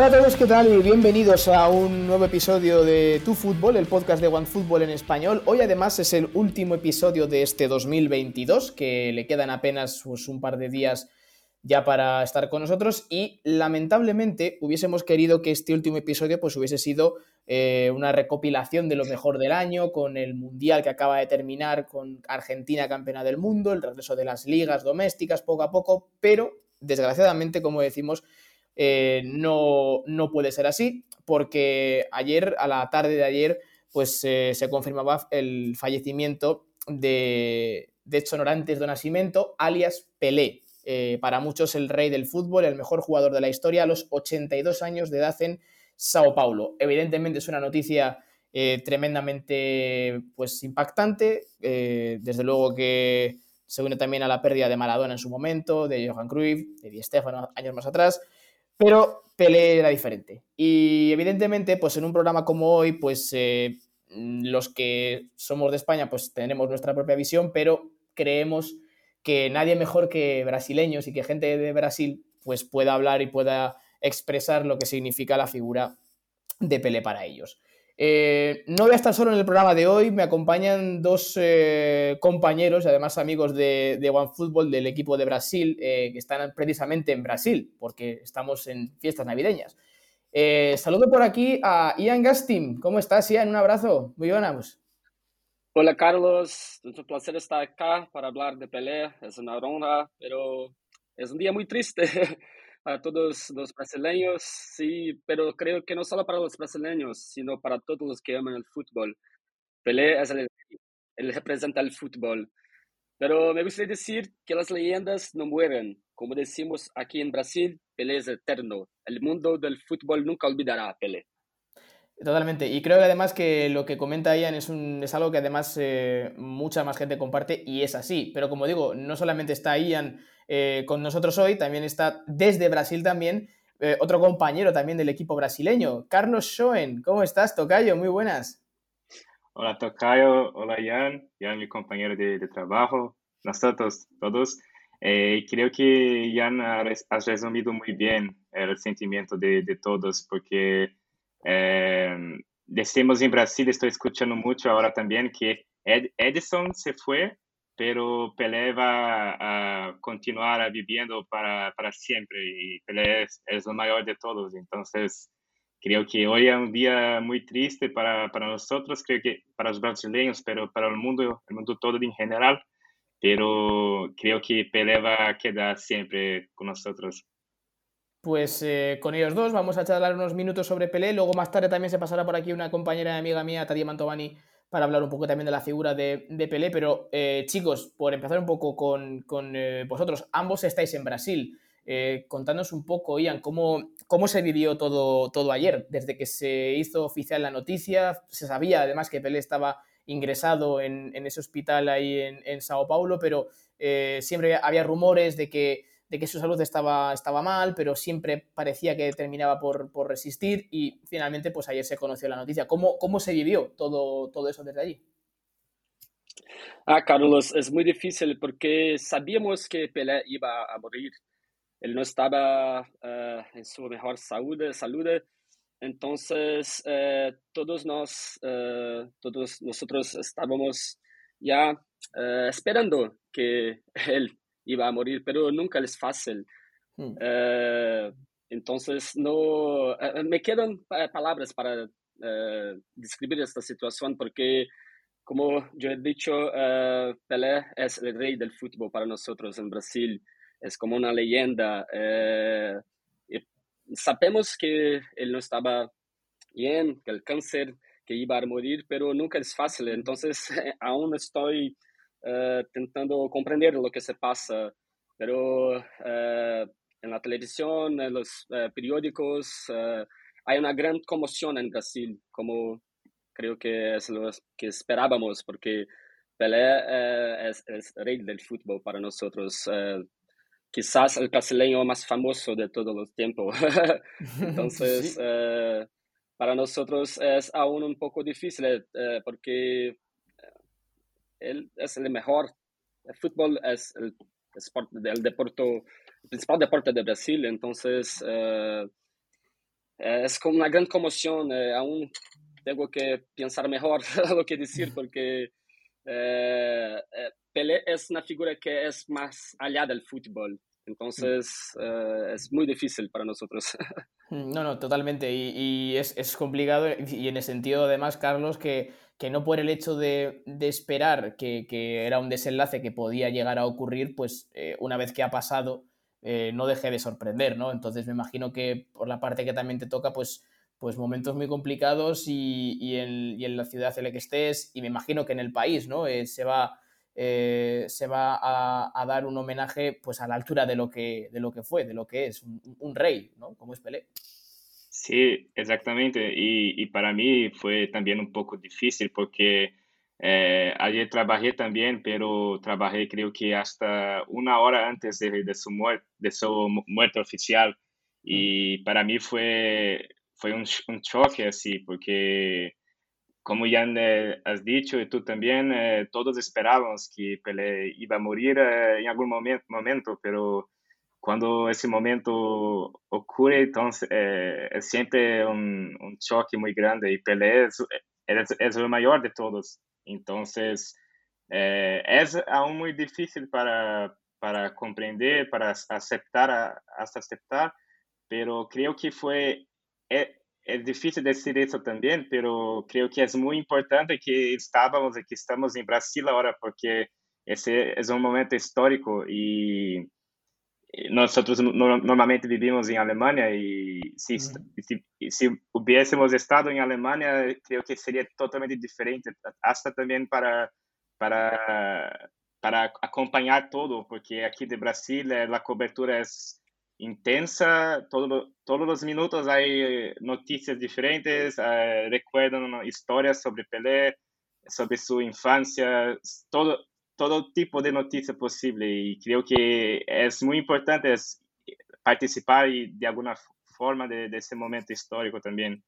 Hola a todos, ¿qué tal? Y bienvenidos a un nuevo episodio de Tu Fútbol, el podcast de OneFootball en español. Hoy además es el último episodio de este 2022, que le quedan apenas pues, un par de días ya para estar con nosotros y lamentablemente hubiésemos querido que este último episodio pues hubiese sido eh, una recopilación de lo mejor del año con el Mundial que acaba de terminar, con Argentina campeona del mundo, el regreso de las ligas domésticas poco a poco, pero desgraciadamente, como decimos, eh, no, no, puede ser así, porque ayer, a la tarde de ayer, pues eh, se confirmaba el fallecimiento de, de Sonorantes do Nascimento, alias Pelé. Eh, para muchos el rey del fútbol, el mejor jugador de la historia, a los 82 años de edad en Sao Paulo. Evidentemente es una noticia tremendamente pues, impactante, desde luego que se une también a la pérdida de Maradona en su momento, de Johan Cruyff, de Di Stefano años más atrás, pero Pelé era diferente. Y evidentemente, pues en un programa como hoy, pues eh, los que somos de España, pues tenemos nuestra propia visión, pero creemos que nadie mejor que brasileños y que gente de Brasil pues pueda hablar y pueda expresar lo que significa la figura de Pelé para ellos. Eh, no voy a estar solo en el programa de hoy, me acompañan dos eh, compañeros y además amigos de, de OneFootball del equipo de Brasil, eh, que están precisamente en Brasil, porque estamos en fiestas navideñas. saludo por aquí a Ian Gastin. ¿Cómo estás, Ian? Un abrazo. Muy buenas. Hola, Carlos. Es un placer estar acá para hablar de Pelé. Es una honra, pero es un día muy triste. para todos los brasileños, sí, pero creo que no solo para los brasileños, sino para todos los que aman el fútbol. Pelé es el, él representa el fútbol. Pero me gustaría decir que las leyendas no mueren. Como decimos aquí en Brasil, Pelé es eterno. El mundo del fútbol nunca olvidará a Pelé. Totalmente. Y creo que además que lo que comenta Ian es, un, es algo que además eh, mucha más gente comparte y es así. Pero como digo, no solamente está Ian eh, con nosotros hoy, también está desde Brasil también eh, otro compañero también del equipo brasileño, Carlos Schoen. ¿Cómo estás, Tocayo? Muy buenas. Hola, Tocayo. Hola, Ian. Ian, mi compañero de, trabajo. Nosotros todos. Eh, creo que Ian has resumido muy bien el sentimiento de, de todos, porque decimos en Brasil, estoy escuchando mucho ahora también, que Edison se fue pero Pelé va a continuar viviendo para, para siempre y Pelé es, es, el mayor de todos. Entonces, creo que hoy es un día muy triste para, para nosotros, creo que para los brasileños, pero para el mundo, el mundo todo en general. Pero creo que Pelé va a quedar siempre con nosotros. Pues eh, con ellos dos vamos a charlar unos minutos sobre Pelé. Luego más tarde también se pasará por aquí una compañera y amiga mía, Tadia Mantovani, para hablar un poco también de la figura de, Pelé. Pero eh, chicos, por empezar un poco con, eh, vosotros, ambos estáis en Brasil. Eh, contándonos un poco, Ian, cómo, cómo se vivió todo, todo ayer. Desde que se hizo oficial la noticia, se sabía además que Pelé estaba ingresado en, ese hospital ahí en, en Sao Paulo, pero siempre había rumores de que de que su salud estaba, estaba mal, pero siempre parecía que terminaba por, por, resistir y finalmente pues ayer se conoció la noticia. ¿Cómo, cómo se vivió todo, todo eso desde allí? Ah, Carlos, es muy difícil porque sabíamos que Pelé iba a morir. Él no estaba uh, en su mejor salud, salud entonces uh, todos, nos, uh, todos nosotros estábamos ya esperando que él iba a morir, pero nunca es fácil. Uh, entonces, no, uh, me quedan palabras para describir esta situación porque, como yo he dicho, Pelé es el rey del fútbol para nosotros en Brasil. Es como una leyenda. sabemos que él no estaba bien, que el cáncer que iba a morir, pero nunca es fácil. Entonces, aún estoy uh, tentando comprender lo que se pasa, pero uh, en la televisión, en los uh, periódicos, hay una gran conmoción en Brasil, como creo que es lo que esperábamos, porque Pelé es, es, rey del fútbol para nosotros. quizás el brasileño más famoso de todos los tiempos. Entonces, sí. para nosotros es aún un poco difícil porque él es el mejor. El fútbol es el, deporte, el, deporte, el principal deporte de Brasil, entonces eh, es como una gran conmoción. aún tengo que pensar mejor lo que decir porque Pelé es una figura que es más allá del fútbol. Entonces es muy difícil para nosotros. No, no, totalmente. Y, es, complicado y en el sentido además, Carlos, que, que no por el hecho de, esperar que, era un desenlace que podía llegar a ocurrir, pues una vez que ha pasado, eh, no deje de sorprender, ¿no? Entonces me imagino que por la parte que también te toca, pues, pues momentos muy complicados y, en, la ciudad en la que estés, y me imagino que en el país, ¿no? Eh, se va, eh, se va a, dar un homenaje pues a la altura de lo que, de lo que fue, de lo que es, un, rey, ¿no? Como es Pelé. Sí, exactamente. Y, y, para mí fue también un poco difícil porque eh, ayer trabajé también, pero trabajé creo que hasta una hora antes de, de su, muerte, de su muerte oficial. Y para mí fue, fue un, un choque así, porque como ya has dicho y tú también, eh, todos esperábamos que Pelé iba a morir eh, en algún momento, momento, pero cuando ese momento ocurre, entonces es siempre un, un, choque muy grande y Pelé es, es, es el mayor de todos. Entonces, eh, es aún muy difícil para, para comprender, para aceptar, hasta aceptar, pero creo que fue, es, es, difícil decir eso también, pero creo que es muy importante que estábamos y que estamos en Brasil ahora, porque ese es un momento histórico y nosotros normalmente vivimos en Alemania y si, si, si, hubiésemos estado en Alemania, creo que sería totalmente diferente, hasta también para, para, para acompañar todo, porque aquí de Brasil eh, la cobertura es intensa, todo, todos los minutos hay noticias diferentes, eh, recuerdan historias sobre Pelé, sobre su infancia, todo, todo tipo de noticia posible y creo que es muy importante participar y de alguna forma de, ese momento histórico también.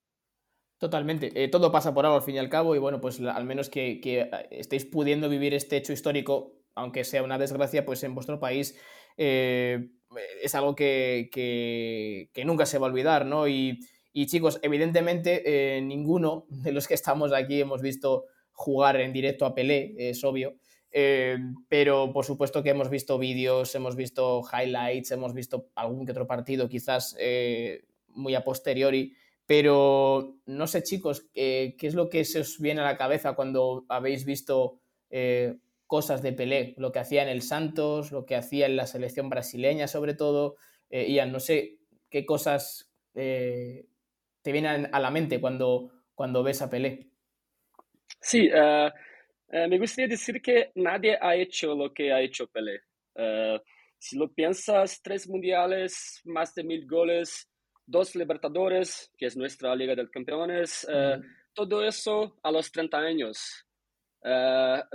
Totalmente. Eh, todo pasa por algo al fin y al cabo y bueno, pues al menos que, que, estéis pudiendo vivir este hecho histórico, aunque sea una desgracia, pues en vuestro país eh, es algo que, nunca se va a olvidar, ¿no? Y, chicos, evidentemente eh, ninguno de los que estamos aquí hemos visto jugar en directo a Pelé, es obvio. Eh, pero por supuesto que hemos visto vídeos, hemos visto highlights, hemos visto algún que otro partido quizás eh, muy a posteriori, pero no sé chicos, eh, ¿qué es lo que se os viene a la cabeza cuando habéis visto cosas de Pelé? Lo que hacía en el Santos, lo que hacía en la selección brasileña sobre todo. Ian, no sé qué cosas te vienen a la mente cuando, cuando ves a Pelé. Sí, uh eh, me gustaría decir que nadie ha hecho lo que ha hecho Pelé. Eh, si lo piensas, tres mundiales, más de mil goles, dos Libertadores, que es nuestra Liga de Campeones, eh, todo eso a los 30 años.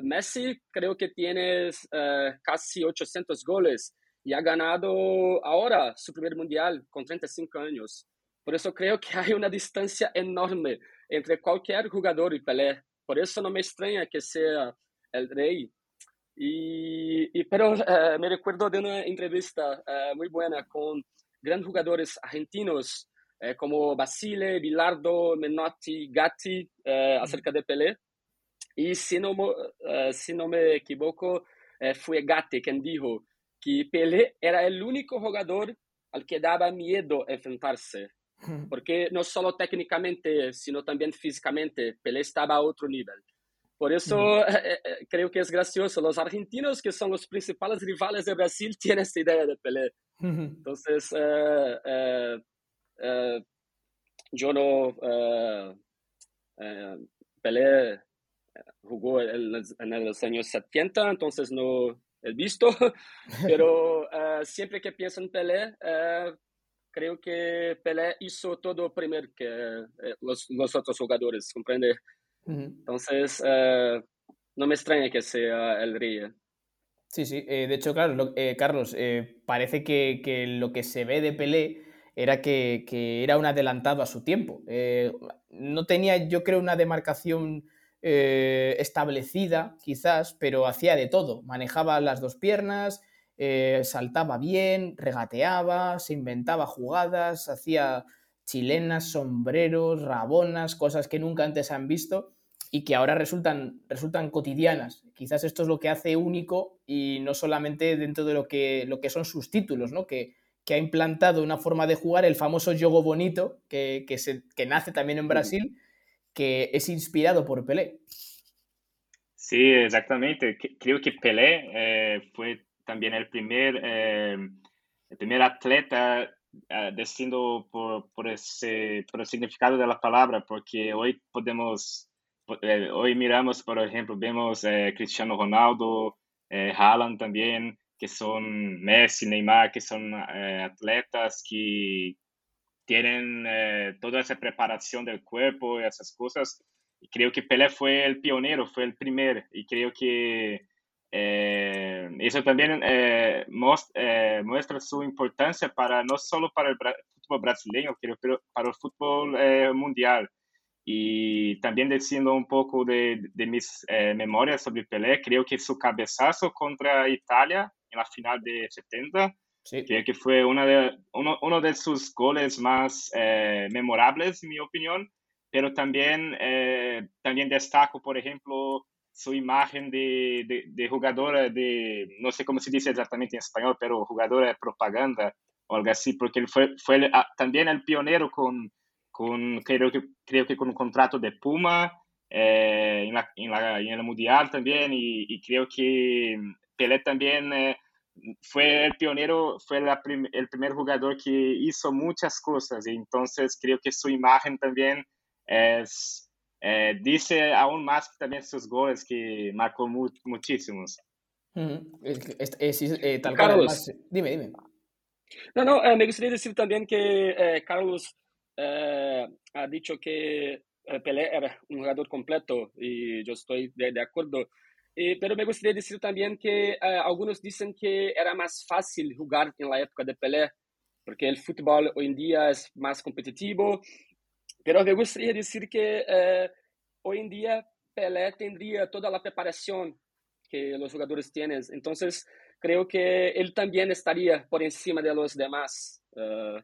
Messi creo que tiene casi 800 goles y ha ganado ahora su primer mundial con 35 años. Por eso creo que hay una distancia enorme entre cualquier jugador y Pelé. Por eso no me extraña que sea el rey. Y, pero eh, me recuerdo de una entrevista eh, muy buena con grandes jugadores argentinos eh, como Basile, Bilardo, Menotti, Gatti acerca de Pelé. Y si no, si no me equivoco, fue Gatti quien dijo que Pelé era el único jugador al que daba miedo enfrentarse porque no solo técnicamente, sino también físicamente, Pelé estaba a otro nivel. Por eso eh, eh, creo que es gracioso. Los argentinos, que son los principales rivales de Brasil, tienen esta idea de Pelé. Entonces, eh, yo no... Pelé jugó en, en, los años 70, entonces no he visto, pero siempre que pienso en Pelé, creo que Pelé hizo todo primero que eh, los, los, otros jugadores, ¿comprende? Entonces, eh, no me extraña que sea el rey. Sí, sí. Eh, de hecho, claro, Carlos, parece que, que, lo que se ve de Pelé era que, que era un adelantado a su tiempo. no tenía, yo creo, una demarcación establecida, quizás, pero hacía de todo. Manejaba las dos piernas, eh, saltaba bien, regateaba, se inventaba jugadas, hacía chilenas, sombreros, rabonas, cosas que nunca antes han visto y que ahora resultan, resultan cotidianas. Quizás esto es lo que hace único y no solamente dentro de lo que, lo que son sus títulos, ¿no? que, que ha implantado una forma de jugar, el famoso yogo bonito, que, que, se, que nace también en Brasil, que es inspirado por Pelé. Sí, exactamente. Creo que Pelé eh, fue también el primer, eh, el primer atleta uh, decidiendo por, por, ese, por el significado de la palabra, porque hoy podemos, eh, hoy miramos, por ejemplo, vemos eh, Cristiano Ronaldo, eh, Haaland también, que son Messi, Neymar, que son eh, atletas que tienen eh, toda esa preparación del cuerpo y esas cosas. Creo que Pelé fue el pionero, fue el primer. Y creo que eh, eso también muestra su importancia para no solo para el fútbol brasileño, pero para el fútbol mundial. Y también diciendo un poco de, de mis memorias sobre Pelé, creo que su cabezazo contra Italia en la final de 70. Sí. Creo que fue una de, uno, uno de sus goles más eh, memorables, en mi opinión, pero también, eh, también destaco, por ejemplo, su imagen de, de, de, jugadora de, no sé cómo se dice exactamente en español, pero jugadora de propaganda o algo así, porque él fue, fue también el pionero con, con creo, que, creo que con un contrato de Puma eh, en, la, en, la, en, el Mundial también, y, y creo que Pelé también eh, fue el pionero, fue la prim el primer jugador que hizo muchas cosas y entonces creo que su imagen también es, eh, dice aún más que también sus goles que marcó mu muchísimos. Mm -hmm. es, es, es, eh, tal Carlos, además, dime, dime. No, no, eh, me gustaría decir también que eh, Carlos ha dicho que Pelé era un jugador completo y yo estoy de, de acuerdo. Eh, pero me gustaría decir también que uh, algunos dicen que era más fácil jugar en la época de Pelé, porque el fútbol hoy en día es más competitivo. Pero me gustaría decir que uh, hoy en día Pelé tendría toda la preparación que los jugadores tienen. Entonces, creo que él también estaría por encima de los demás. Uh,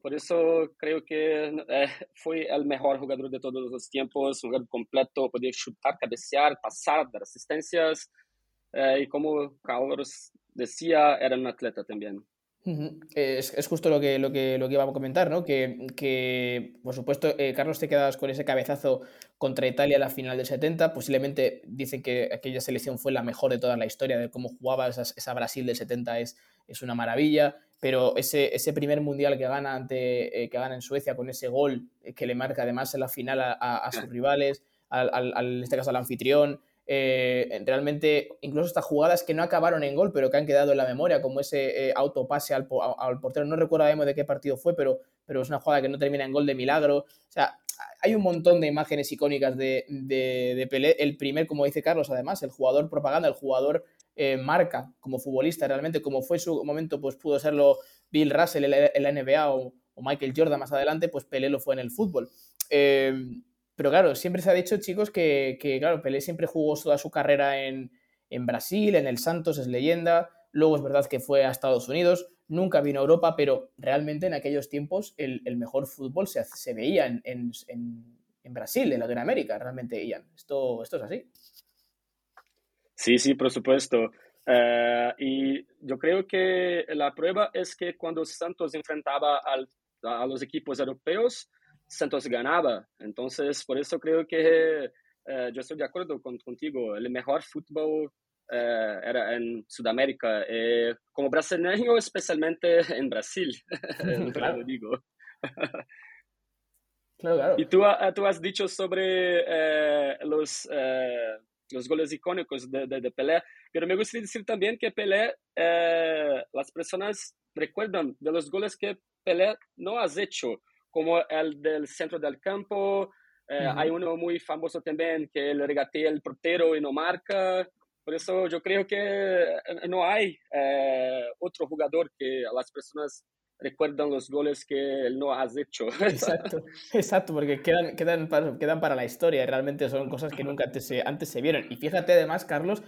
por eso creo que eh, fue el mejor jugador de todos los tiempos, un jugador completo, podía chutar, cabecear, pasar, dar asistencias. Eh, y como Carlos decía, era un atleta también. Uh -huh. es, es, justo lo que, lo, que, lo que iba a comentar, ¿no? Que, que por supuesto, eh, Carlos, te quedas con ese cabezazo contra Italia en la final del 70. Posiblemente dicen que aquella selección fue la mejor de toda la historia, de cómo jugaba esa, esa Brasil del 70 es, es una maravilla pero ese, ese primer mundial que gana, ante, eh, que gana en Suecia con ese gol que le marca además en la final a, a, a sus rivales, al, al, al, en este caso al anfitrión, eh, realmente incluso estas jugadas que no acabaron en gol, pero que han quedado en la memoria, como ese eh, autopase al, al, portero, no recuerdo de qué partido fue, pero, pero es una jugada que no termina en gol de milagro. O sea, hay un montón de imágenes icónicas de, de, de Pelé. El primer, como dice Carlos, además, el jugador propaganda, el jugador eh, marca como futbolista realmente, como fue su momento, pues pudo serlo Bill Russell en la NBA o, o, Michael Jordan más adelante, pues Pelé lo fue en el fútbol. Eh, pero claro, siempre se ha dicho, chicos, que, que, claro, Pelé siempre jugó toda su carrera en, en Brasil, en el Santos, es leyenda. Luego es verdad que fue a Estados Unidos, nunca vino a Europa, pero realmente en aquellos tiempos el, el mejor fútbol se, se veía en, en, en, Brasil, en Latinoamérica, realmente, Ian. Esto, esto es así. Sí, sí, por supuesto. Uh, y yo creo que la prueba es que cuando Santos enfrentaba a los equipos europeos, Santos ganaba. Entonces, por eso creo que uh, yo estoy de acuerdo con, contigo. El mejor fútbol uh, era en Sudamérica, como brasileño, especialmente en Brasil, claro. digo. claro, claro. Y tú, tú has dicho sobre los los goles icónicos de, de, de, Pelé, pero me gustaría decir también que Pelé, eh, las personas recuerdan de los goles que Pelé no ha hecho, como el del centro del campo, eh, uh -huh. hay uno muy famoso también que le regatea el portero y no marca, por eso yo creo que no hay eh, otro jugador que las personas recuerdan los goles que él no has hecho. Exacto, exacto, porque quedan, quedan, para, quedan para la historia y realmente son cosas que nunca antes se, antes se vieron. Y fíjate además, Carlos,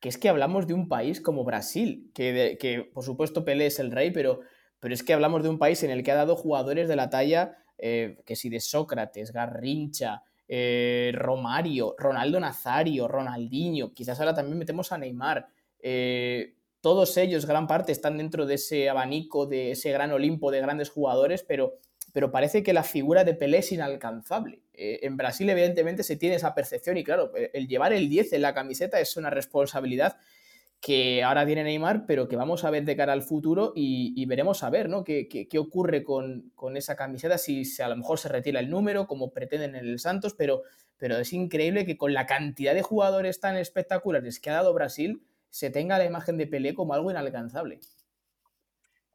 que es que hablamos de un país como Brasil, que, de, que por supuesto Pelé es el rey, pero, pero es que hablamos de un país en el que ha dado jugadores de la talla eh, que si de Sócrates, Garrincha, eh, Romario, Ronaldo Nazario, Ronaldinho, quizás ahora también metemos a Neymar. Eh, todos ellos, gran parte, están dentro de ese abanico, de ese gran Olimpo de grandes jugadores, pero, pero parece que la figura de Pelé es inalcanzable. en Brasil, evidentemente, se tiene esa percepción y, claro, el llevar el 10 en la camiseta es una responsabilidad que ahora viene Neymar, pero que vamos a ver de cara al futuro y, veremos a ver ¿no? qué, ocurre con, esa camiseta, si a lo mejor se retira el número, como pretenden en el Santos, pero, pero es increíble que con la cantidad de jugadores tan espectaculares que ha dado Brasil, se tenga la imagen de Pelé como algo inalcanzable.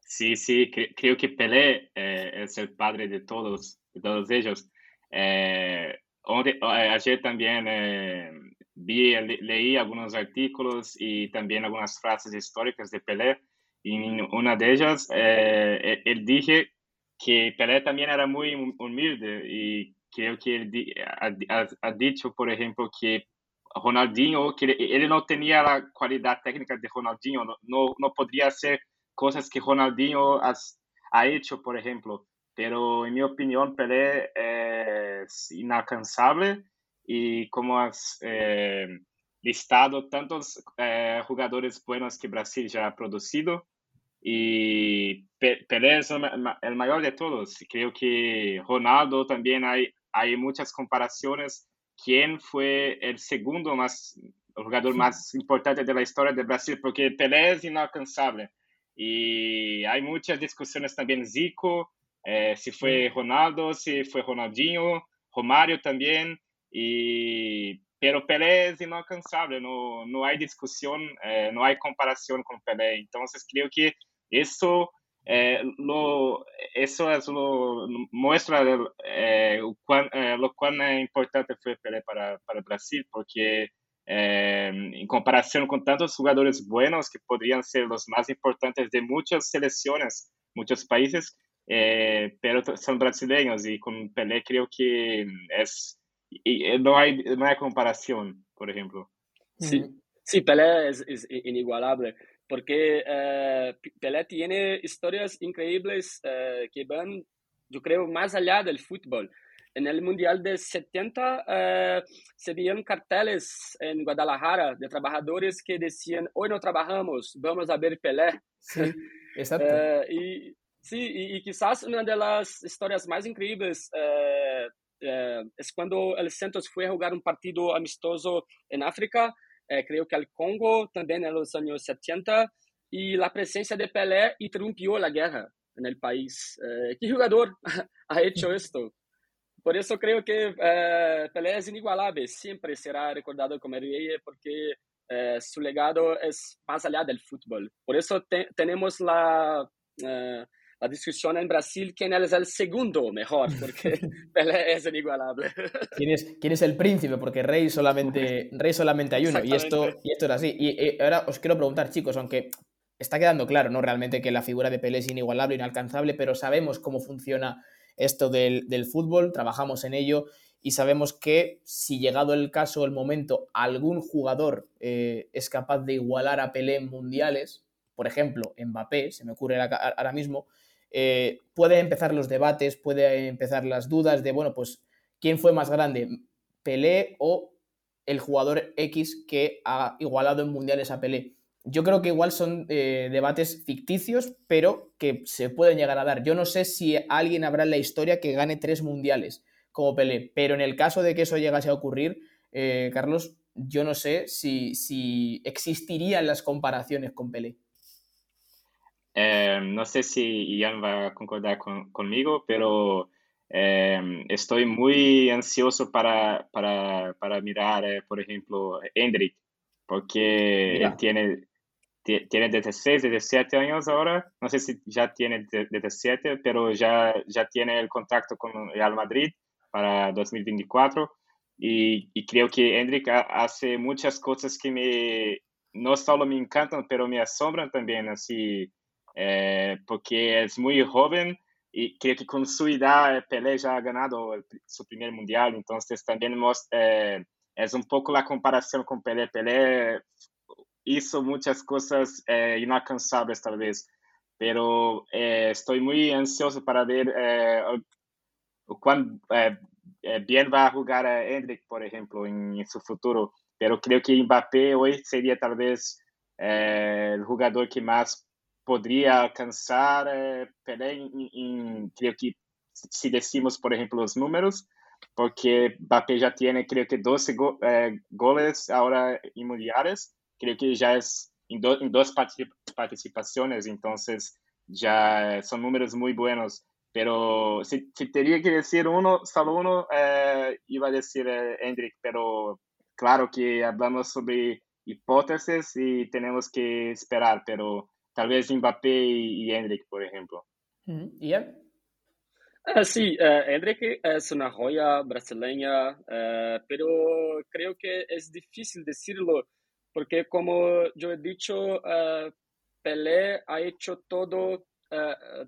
Sí, sí, creo que Pelé eh, es el padre de todos, de todos ellos. Eh, ayer también eh, vi, leí algunos artículos y también algunas frases históricas de Pelé. Y una de ellas, eh, él dije que Pelé también era muy humilde y creo que él ha, dicho, por ejemplo, que Ronaldinho, que él no tenía la cualidad técnica de Ronaldinho, no, no, podría hacer cosas que Ronaldinho ha hecho, por ejemplo. Pero en mi opinión, Pelé es inalcanzable y como has eh, listado tantos eh, jugadores buenos que Brasil ya ha producido y Pelé es el mayor de todos. Creo que Ronaldo también hay, hay muchas comparaciones. ¿Quién fue el segundo más, el jugador más importante de la historia de Brasil? Porque Pelé es inalcanzable. Y hay muchas discusiones también. Zico, eh, si fue Ronaldo, si fue Ronaldinho, Romario también. Y, pero Pelé es inalcanzable, no, no hay discusión, eh, no hay comparación con Pelé. Entonces creo que eso, eh, lo, eso es lo muestra eh, cuán, lo cuán importante fue Pelé para, para Brasil, porque en comparación con tantos jugadores buenos que podrían ser los más importantes de muchas selecciones, muchos países, pero son brasileños y con Pelé creo que es y eh, no hay, no hay comparación, por ejemplo. Sí, sí Pelé es, es inigualable, porque eh, Pelé tiene historias increíbles eh, que van, yo creo, más allá del fútbol. En el Mundial de 70 se veían carteles en Guadalajara de trabajadores que decían, hoy no trabajamos, vamos a ver Pelé. Sí, exacto. y, sí, y, y, quizás una de las historias más increíbles eh, es cuando el Santos fue a jugar un partido amistoso en África, eh, creo que al Congo, también en los años 70, y la presencia de Pelé interrumpió la guerra en el país. Eh, ¿Qué jugador ha hecho esto? Por eso creo que Pelé es inigualable, siempre será recordado como rey porque su legado es más allá del fútbol. Por eso tenemos la la discusión en Brasil quién es el segundo mejor, porque Pelé es inigualable. ¿Quién es, quién es el príncipe? Porque rey solamente, rey solamente hay uno, y esto, y esto era así. Y, ahora os quiero preguntar, chicos, aunque está quedando claro, ¿no? Realmente que la figura de Pelé es inigualable, inalcanzable, pero sabemos cómo funciona esto del, del fútbol, trabajamos en ello y sabemos que si llegado el caso, el momento, algún jugador eh, es capaz de igualar a Pelé en mundiales, por ejemplo, Mbappé, se me ocurre ahora mismo, eh, puede empezar los debates, puede empezar las dudas de, bueno, pues, ¿quién fue más grande? Pelé o el jugador X que ha igualado en mundiales a Pelé. Yo creo que igual son eh, debates ficticios, pero que se pueden llegar a dar. Yo no sé si alguien habrá en la historia que gane tres mundiales como Pelé, pero en el caso de que eso llegase a ocurrir, eh, Carlos, yo no sé si, si existirían las comparaciones con Pelé. Eh, no sé si Ian va a concordar conmigo, pero eh, estoy muy ansioso para, para, para mirar, eh, por ejemplo, Hendrik, porque él tiene, tiene 16, 17 años ahora, no sé si ya tiene 17, pero ya, ya tiene el contacto con Real Madrid para 2024 y, y creo que Hendrik hace muchas cosas que me, no solo me encantan, pero me asombran también, así eh, porque es muy joven y creo que con su edad Pelé ya ha ganado su primer mundial, entonces también eh, es un poco la comparación con Pelé. Pelé hizo muchas cosas eh, inalcanzables tal vez, pero estoy muy ansioso para ver cuán bien va a jugar a Hendrik, por ejemplo, en, su futuro. Pero creo que Mbappé hoy sería tal vez el jugador que más podría alcanzar Pelé creo que si decimos, por ejemplo, los números, porque Mbappé ya tiene, creo que 12 goles ahora en mundiales, creo que ya es en, dos participaciones, entonces ya son números muy buenos. Pero si, si tenía que decir uno, solo uno, eh, iba a decir eh, Hendrik, pero claro que hablamos sobre hipótesis y tenemos que esperar, pero tal vez Mbappé y, y Hendrik, por ejemplo. ¿Y Uh, sí, uh, Hendrik es una joya brasileña, uh, pero creo que es difícil decirlo porque como yo he dicho, Pelé ha hecho todo,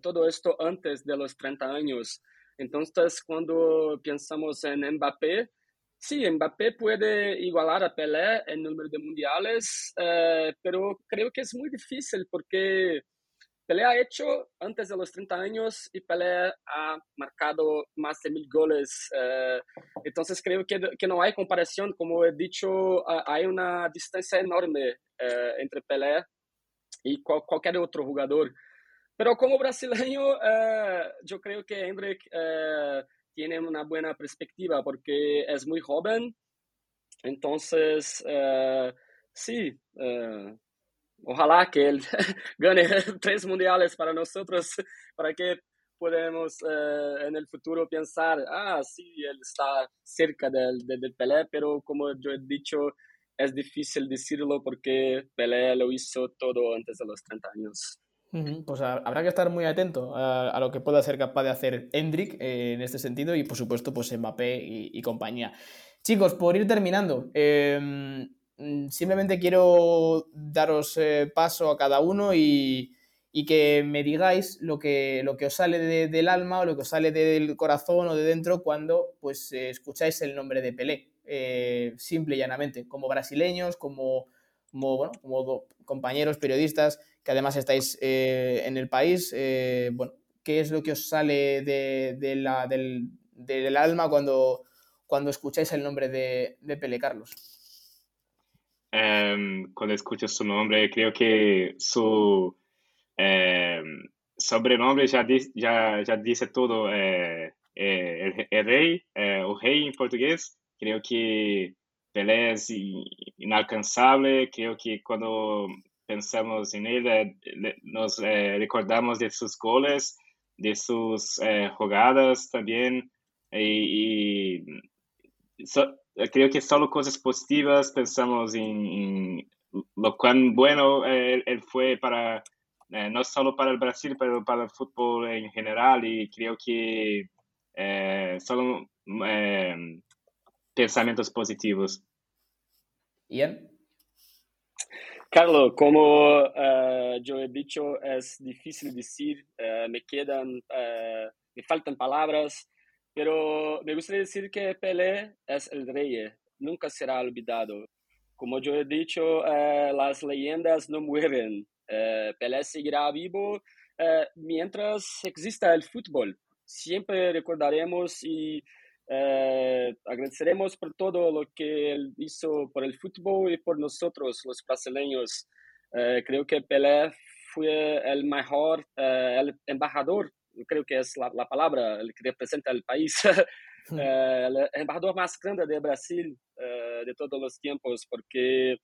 todo esto antes de los 30 años. Entonces, cuando pensamos en Mbappé, sí, Mbappé puede igualar a Pelé en número de mundiales, pero creo que es muy difícil porque Pelé ha hecho antes de los 30 años y Pelé ha marcado más de mil goles. Eh, entonces creo que, que, no hay comparación. Como he dicho, hay una distancia enorme eh, entre Pelé y cual, cualquier otro jugador. Pero como brasileño, eh, yo creo que Hendrik tiene una buena perspectiva porque es muy joven. Entonces, sí ojalá que él gane tres mundiales para nosotros, para que podamos eh, en el futuro pensar, ah, sí, él está cerca del, del, Pelé, pero como yo he dicho, es difícil decirlo porque Pelé lo hizo todo antes de los 30 años. Pues habrá que estar muy atento a, lo que pueda ser capaz de hacer Hendrik eh, en este sentido y por supuesto pues Mbappé y, y compañía. Chicos, por ir terminando, Mm, simplemente quiero daros eh, paso a cada uno y, que me digáis lo que, lo que os sale del alma o lo que os sale del corazón o de dentro cuando pues, eh, escucháis el nombre de Pelé. Simple y llanamente, como brasileños, como, como, compañeros periodistas que además estáis en el país. bueno, ¿qué es lo que os sale de, la, del, alma cuando, cuando escucháis el nombre de, de Pelé, Carlos? Em, cuando escucho su nombre, creo que su em, sobrenombre ya, ya, ya, dice todo. Eh, eh, el, rey, eh, o rey en portugués, creo que Pelé es inalcanzable. Creo que cuando pensamos en él, nos recordamos de sus goles, de sus jugadas también. Y, eh, creo que solo cosas positivas, pensamos en, lo cuán bueno él, fue para, eh, no solo para el Brasil, pero para el fútbol en general y creo que eh, solo pensamientos positivos. Ian? Carlos, como yo he dicho, es difícil decir, me quedan, me faltan palabras, pero me gustaría decir que Pelé es el rey, nunca será olvidado. Como yo he dicho, eh, las leyendas no mueren. Eh, Pelé seguirá vivo eh, mientras exista el fútbol. Siempre recordaremos y agradeceremos por todo lo que él hizo por el fútbol y por nosotros, los brasileños. creo que Pelé fue el mejor, el embajador creo que es la, la palabra el que representa el país, eh, el embajador más grande de Brasil eh, de todos los tiempos, porque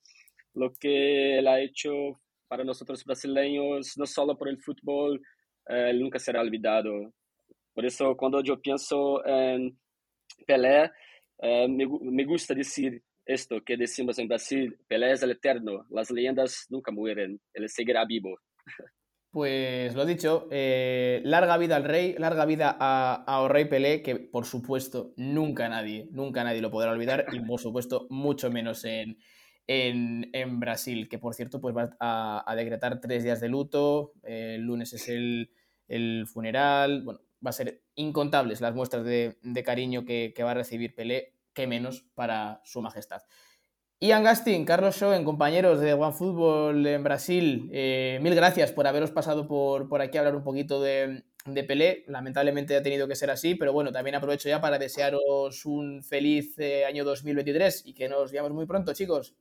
lo que él ha hecho para nosotros brasileños, no solo por el fútbol, eh, nunca será olvidado. Por eso cuando yo pienso en Pelé, me, me gusta decir esto que decimos en Brasil, Pelé es el eterno, las leyendas nunca mueren, él seguirá vivo. Pues lo dicho, eh, larga vida al rey, larga vida a, a Rey Pelé, que por supuesto nunca nadie, nunca nadie lo podrá olvidar y por supuesto mucho menos en, en, Brasil, que por cierto pues va a, decretar tres días de luto, el lunes es el, el, funeral, bueno, va a ser incontables las muestras de, cariño que, va a recibir Pelé, que menos para su majestad. Ian Gastin, Carlos Schoen, compañeros de OneFootball en Brasil, eh, mil gracias por haberos pasado por, por, aquí a hablar un poquito de, de, Pelé. Lamentablemente ha tenido que ser así, pero bueno, también aprovecho ya para desearos un feliz eh, año 2023 y que nos veamos muy pronto, chicos.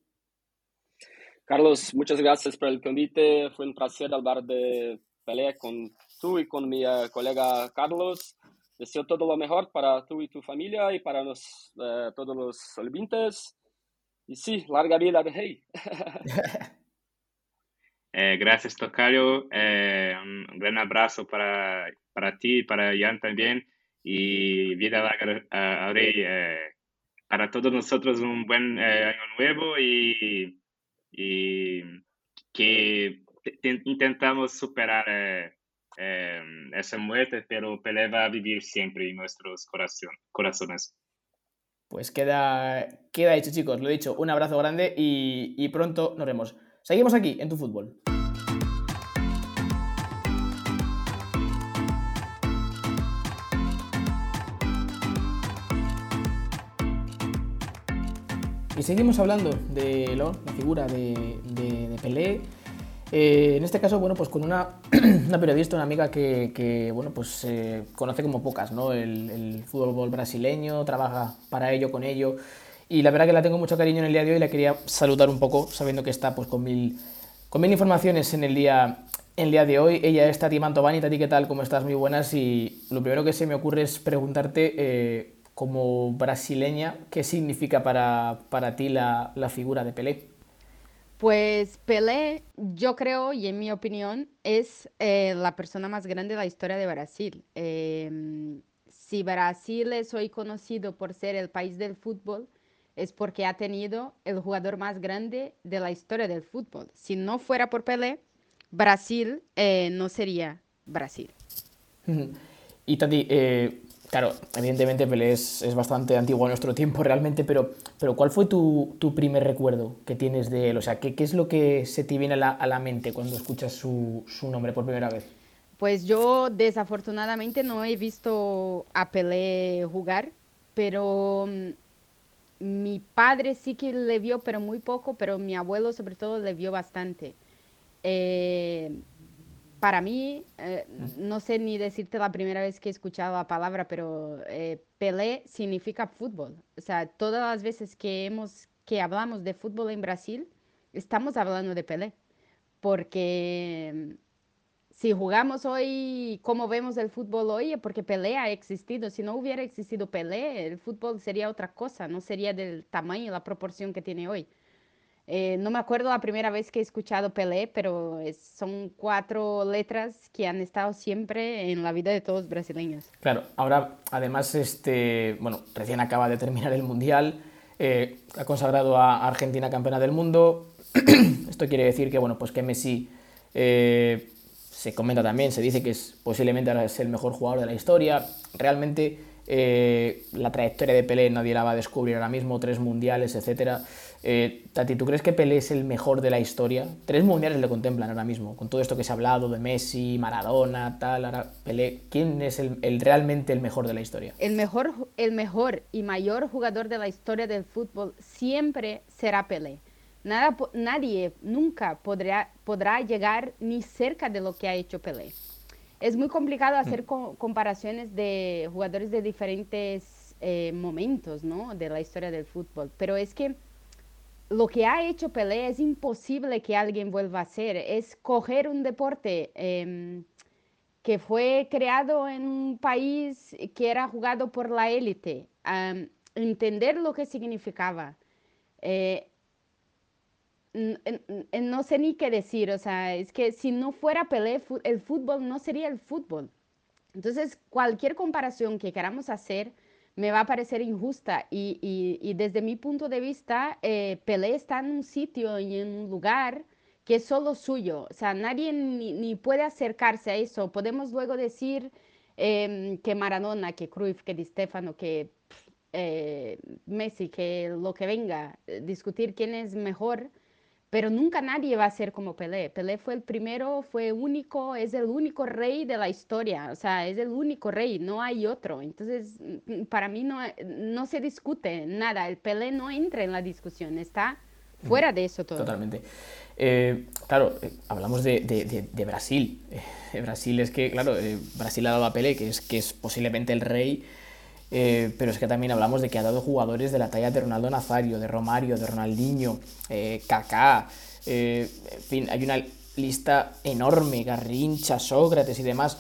Carlos, muchas gracias por el convite. Fue un placer hablar de Pelé con tú y con mi uh, colega Carlos. Deseo todo lo mejor para tú y tu familia y para los, uh, todos los oyentes. Y sí, larga vida de Hey. eh, gracias, Tocayo. Eh, un gran abrazo para, para ti y para Jan también. Y vida larga a, Rey. Eh, para todos nosotros un buen eh, año nuevo y, y que intentamos superar eh, esa muerte, pero Pelé va a vivir siempre en nuestros corazones. Pues queda, queda hecho, chicos. Lo he dicho, un abrazo grande y, y pronto nos vemos. Seguimos aquí en tu fútbol. Y seguimos hablando de la figura de, de Pelé, eh, en este caso, bueno, pues con una, una periodista, una amiga que, que bueno, pues eh, conoce como pocas, ¿no? El, el, fútbol brasileño, trabaja para ello, con ello. Y la verdad que la tengo mucho cariño en el día de hoy y la quería saludar un poco, sabiendo que está pues con mil, con mil informaciones en el día, en el día de hoy. Ella es Tati Mantovani. Tati, ¿qué tal? ¿Cómo estás? Muy buenas. Y lo primero que se me ocurre es preguntarte, eh, como brasileña, ¿qué significa para, para ti la, la figura de Pelé? Pues Pelé, yo creo, y en mi opinión, es eh, la persona más grande de la historia de Brasil. Eh, si Brasil es hoy conocido por ser el país del fútbol, es porque ha tenido el jugador más grande de la historia del fútbol. Si no fuera por Pelé, Brasil eh, no sería Brasil. Y Tati, eh, Claro, evidentemente Pelé es, es, bastante antiguo a nuestro tiempo realmente, pero, pero ¿cuál fue tu, tu, primer recuerdo que tienes de él? O sea, ¿qué, qué es lo que se te viene a la, a la mente cuando escuchas su, su, nombre por primera vez? Pues yo desafortunadamente no he visto a Pelé jugar, pero mm, mi padre sí que le vio, pero muy poco, pero mi abuelo sobre todo le vio bastante. Eh, para mí, eh, no sé ni decirte la primera vez que he escuchado la palabra, pero eh, Pelé significa fútbol. O sea, todas las veces que, hemos, que hablamos de fútbol en Brasil, estamos hablando de Pelé. Porque mm, si jugamos hoy, como vemos el fútbol hoy, es porque Pelé ha existido. Si no hubiera existido Pelé, el fútbol sería otra cosa, no sería del tamaño y la proporción que tiene hoy. Eh, no me acuerdo la primera vez que he escuchado Pelé, pero son cuatro letras que han estado siempre en la vida de todos los brasileños. Claro, ahora además, este, bueno, recién acaba de terminar el Mundial, eh, ha consagrado a Argentina campeona del mundo. Esto quiere decir que, bueno, pues que Messi eh, se comenta también, se dice que es posiblemente ahora es el mejor jugador de la historia. Realmente la trayectoria de Pelé nadie la va a descubrir ahora mismo, tres mundiales, etcétera. Eh, Tati, ¿tú crees que Pelé es el mejor de la historia? Tres mundiales le contemplan ahora mismo, con todo esto que se ha hablado de Messi, Maradona, tal, ahora Pelé. ¿Quién es el, el, realmente el mejor de la historia? El mejor, el mejor y mayor jugador de la historia del fútbol siempre será Pelé. Nada, nadie nunca podrá, podrá llegar ni cerca de lo que ha hecho Pelé. Es muy complicado hacer co comparaciones de jugadores de diferentes eh, momentos ¿no? de la historia del fútbol, pero es que lo que ha hecho Pelé es imposible que alguien vuelva a hacer. Es coger un deporte eh, que fue creado en un país que era jugado por la élite, um, entender lo que significaba. Eh, no sé ni qué decir, o sea, es que si no fuera Pelé, el fútbol no sería el fútbol. Entonces, cualquier comparación que queramos hacer me va a parecer injusta y, y, desde mi punto de vista, eh, Pelé está en un sitio y en un lugar que es solo suyo, o sea, nadie ni, ni puede acercarse a eso. Podemos luego decir eh, que Maradona, que Cruyff, que Di Stefano, que eh, Messi, que lo que venga, discutir quién es mejor, pero nunca nadie va a ser como Pelé. Pelé fue el primero, fue único, es el único rey de la historia, o sea, es el único rey, no hay otro. Entonces, mm, para mí no, no se discute nada, el Pelé no entra en la discusión, está fuera de eso todo. Totalmente. Eh, claro, eh, hablamos de, de, Brasil. Eh, Brasil es que, claro, Brasil ha dado a Pelé, que es, que es posiblemente el rey eh, pero es que también hablamos de que ha dado jugadores de la talla de Ronaldo Nazario, de Romario, de Ronaldinho, eh, Kaká, eh, en fin, hay una lista enorme, Garrincha, Sócrates y demás.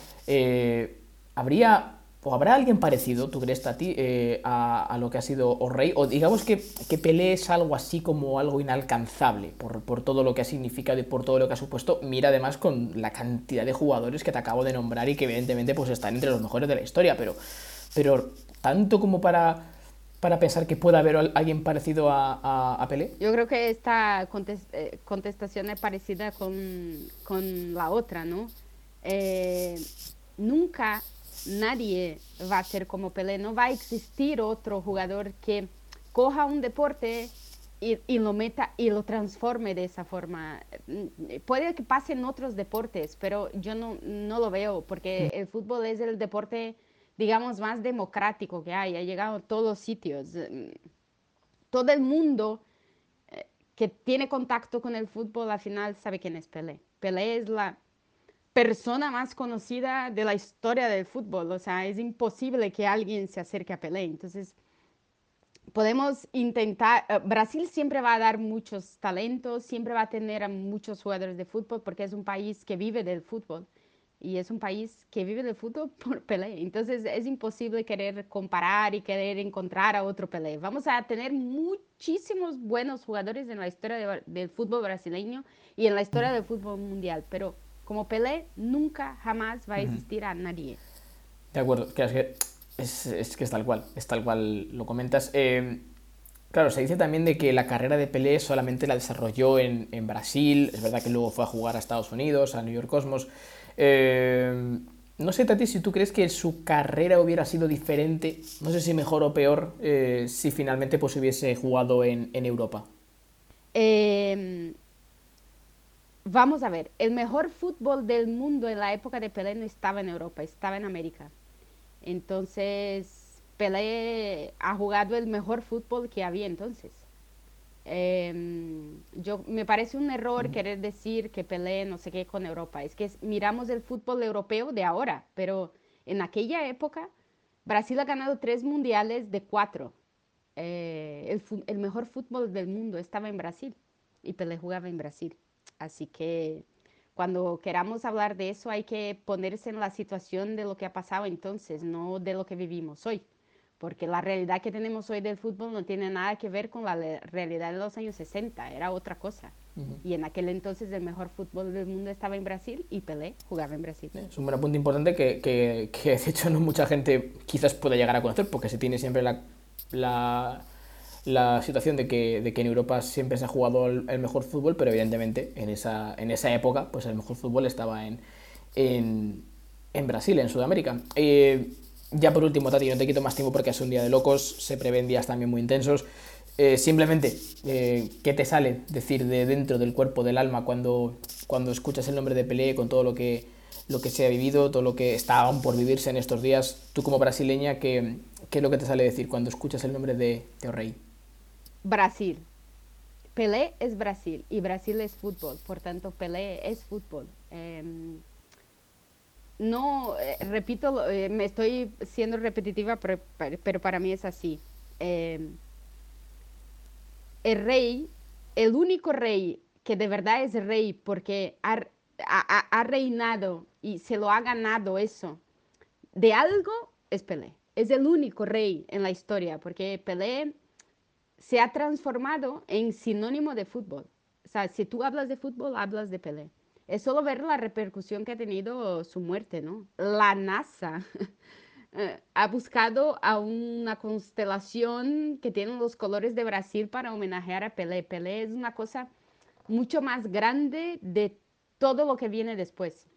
¿Habría o habrá alguien parecido, tú crees, a ti, a, lo que ha sido O'Reilly? O digamos que, que Pelé es algo así como algo inalcanzable por, por, todo lo que ha significado y por todo lo que ha supuesto. Mira además con la cantidad de jugadores que te acabo de nombrar y que evidentemente pues están entre los mejores de la historia, pero, pero tanto como para, para pensar que pueda haber alguien parecido a, a, Pelé? Yo creo que esta eh, contestación es parecida con, con la otra, ¿no? Eh, nunca nadie va a ser como Pelé, no va a existir otro jugador que coja un deporte y, y, lo meta y lo transforme de esa forma. Puede que pase en otros deportes, pero yo no, no lo veo porque mm. el fútbol es el deporte digamos, más democrático que hay, ha llegado a todos sitios. Mm, todo el mundo eh, que tiene contacto con el fútbol al final sabe quién es Pelé. Pelé es la persona más conocida de la historia del fútbol, o sea, es imposible que alguien se acerque a Pelé. Entonces, podemos intentar, eh, Brasil siempre va a dar muchos talentos, siempre va a tener a muchos jugadores de fútbol porque es un país que vive del fútbol y es un país que vive del fútbol por Pelé. Entonces es imposible querer comparar y querer encontrar a otro Pelé. Vamos a tener muchísimos buenos jugadores en la historia del fútbol brasileño y en la historia del fútbol mundial, pero como Pelé nunca jamás va a existir a nadie. De acuerdo, es, es, que es tal cual, es tal cual lo comentas. Eh, claro, se dice también de que la carrera de Pelé solamente la desarrolló en, en Brasil, es verdad que luego fue a jugar a Estados Unidos, a New York Cosmos. Eh, no sé, Tati, si tú crees que su carrera hubiera sido diferente, no sé si mejor o peor, eh, si finalmente pues, hubiese jugado en, Europa. Em, vamos a ver, el mejor fútbol del mundo en la época de Pelé no estaba en Europa, estaba en América. Entonces, Pelé ha jugado el mejor fútbol que había entonces. Em, yo, me parece un error querer decir que Pelé no sé qué con Europa. Es que miramos el fútbol europeo de ahora, pero en aquella época Brasil ha ganado tres mundiales de cuatro. Eh, el, el, mejor fútbol del mundo estaba en Brasil y Pelé jugaba en Brasil. Así que cuando queramos hablar de eso hay que ponerse en la situación de lo que ha pasado entonces, no de lo que vivimos hoy porque la realidad que tenemos hoy del fútbol no tiene nada que ver con la realidad de los años 60, era otra cosa. Y en aquel entonces el mejor fútbol del mundo estaba en Brasil y Pelé jugaba en Brasil. Es un buen punto importante que, que, que, de hecho no mucha gente quizás pueda llegar a conocer, porque se tiene siempre la, la, la situación de que, de que, en Europa siempre se ha jugado el, mejor fútbol, pero evidentemente en esa, en esa época pues el mejor fútbol estaba en, en, en Brasil, en Sudamérica. Eh, ya por último, Tati, no te quito más tiempo porque es un día de locos, se prevén días también muy intensos. Eh, simplemente, eh, ¿qué te sale decir de dentro del cuerpo, del alma, cuando, cuando escuchas el nombre de Pelé, con todo lo que, lo que se ha vivido, todo lo que está aún por vivirse en estos días? Tú como brasileña, ¿qué, qué es lo que te sale decir cuando escuchas el nombre de Teo Rey? Brasil. Pelé es Brasil y Brasil es fútbol, por tanto Pelé es fútbol. Em, no, eh, repito, eh, me estoy siendo repetitiva, pero, para mí es así. Em, el rey, el único rey que de verdad es rey porque ha, ha, reinado y se lo ha ganado eso de algo, es Pelé. Es el único rey en la historia porque Pelé se ha transformado en sinónimo de fútbol. O sea, si tú hablas de fútbol, hablas de Pelé es solo ver la repercusión que ha tenido su muerte, ¿no? La NASA eh, ha buscado a una constelación que tiene los colores de Brasil para homenajear a Pelé. Pelé es una cosa mucho más grande de todo lo que viene después.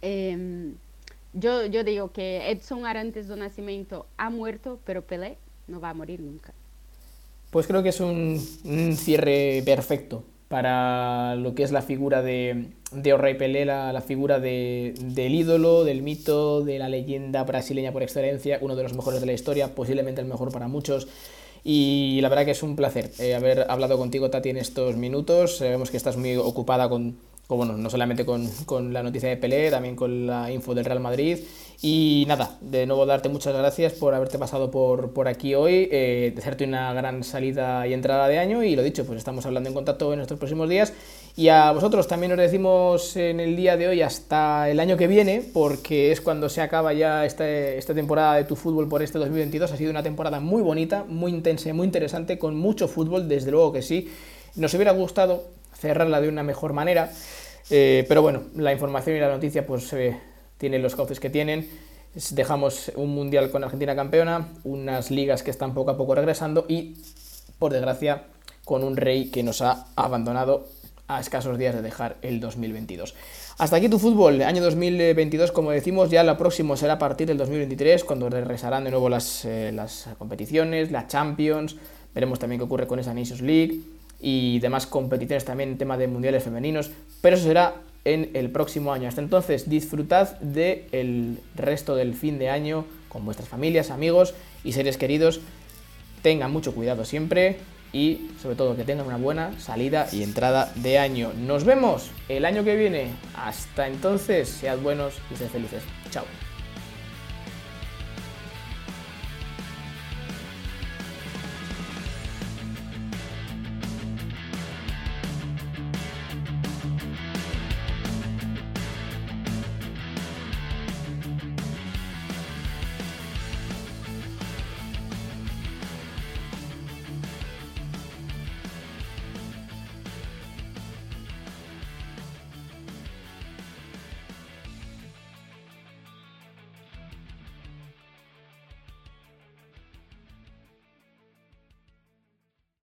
Em, yo, digo que Edson Arantes do Nascimento ha muerto, pero Pelé no va a morir nunca. Pues creo que es un, cierre perfecto para lo que es la figura de, de Orrey Pelé, la, figura del ídolo, del mito, de la leyenda brasileña por excelencia, uno de los mejores de la historia, posiblemente el mejor para muchos. Y la verdad que es un placer eh, haber hablado contigo, Tati, en estos minutos. Sabemos que estás muy ocupada con, bueno, no solamente con, con, la noticia de Pelé, también con la info del Real Madrid. Y nada, de nuevo darte muchas gracias por haberte pasado por, por aquí hoy, eh, desearte una gran salida y entrada de año y lo dicho, pues estamos hablando en contacto en estos próximos días. Y a vosotros también os decimos en el día de hoy hasta el año que viene, porque es cuando se acaba ya esta, esta temporada de tu fútbol por este 2022. Ha sido una temporada muy bonita, muy intensa, muy interesante, con mucho fútbol, desde luego que sí. Nos hubiera gustado cerrarla de una mejor manera. Eh, pero bueno, la información y la noticia pues eh, tienen los cauces que tienen. Dejamos un mundial con Argentina campeona, unas ligas que están poco a poco regresando y, por desgracia, con un rey que nos ha abandonado a escasos días de dejar el 2022. Hasta aquí tu fútbol, año 2022, como decimos, ya lo próximo será a partir del 2023, cuando regresarán de nuevo las, eh, las competiciones, la Champions, veremos también qué ocurre con esa Nations League, y demás competiciones también en tema de mundiales femeninos, pero eso será en el próximo año. Hasta entonces, disfrutad del resto del fin de año con vuestras familias, amigos y seres queridos. Tengan mucho cuidado siempre y sobre todo que tengan una buena salida y entrada de año. Nos vemos el año que viene. Hasta entonces, sead buenos y sed felices. Chao.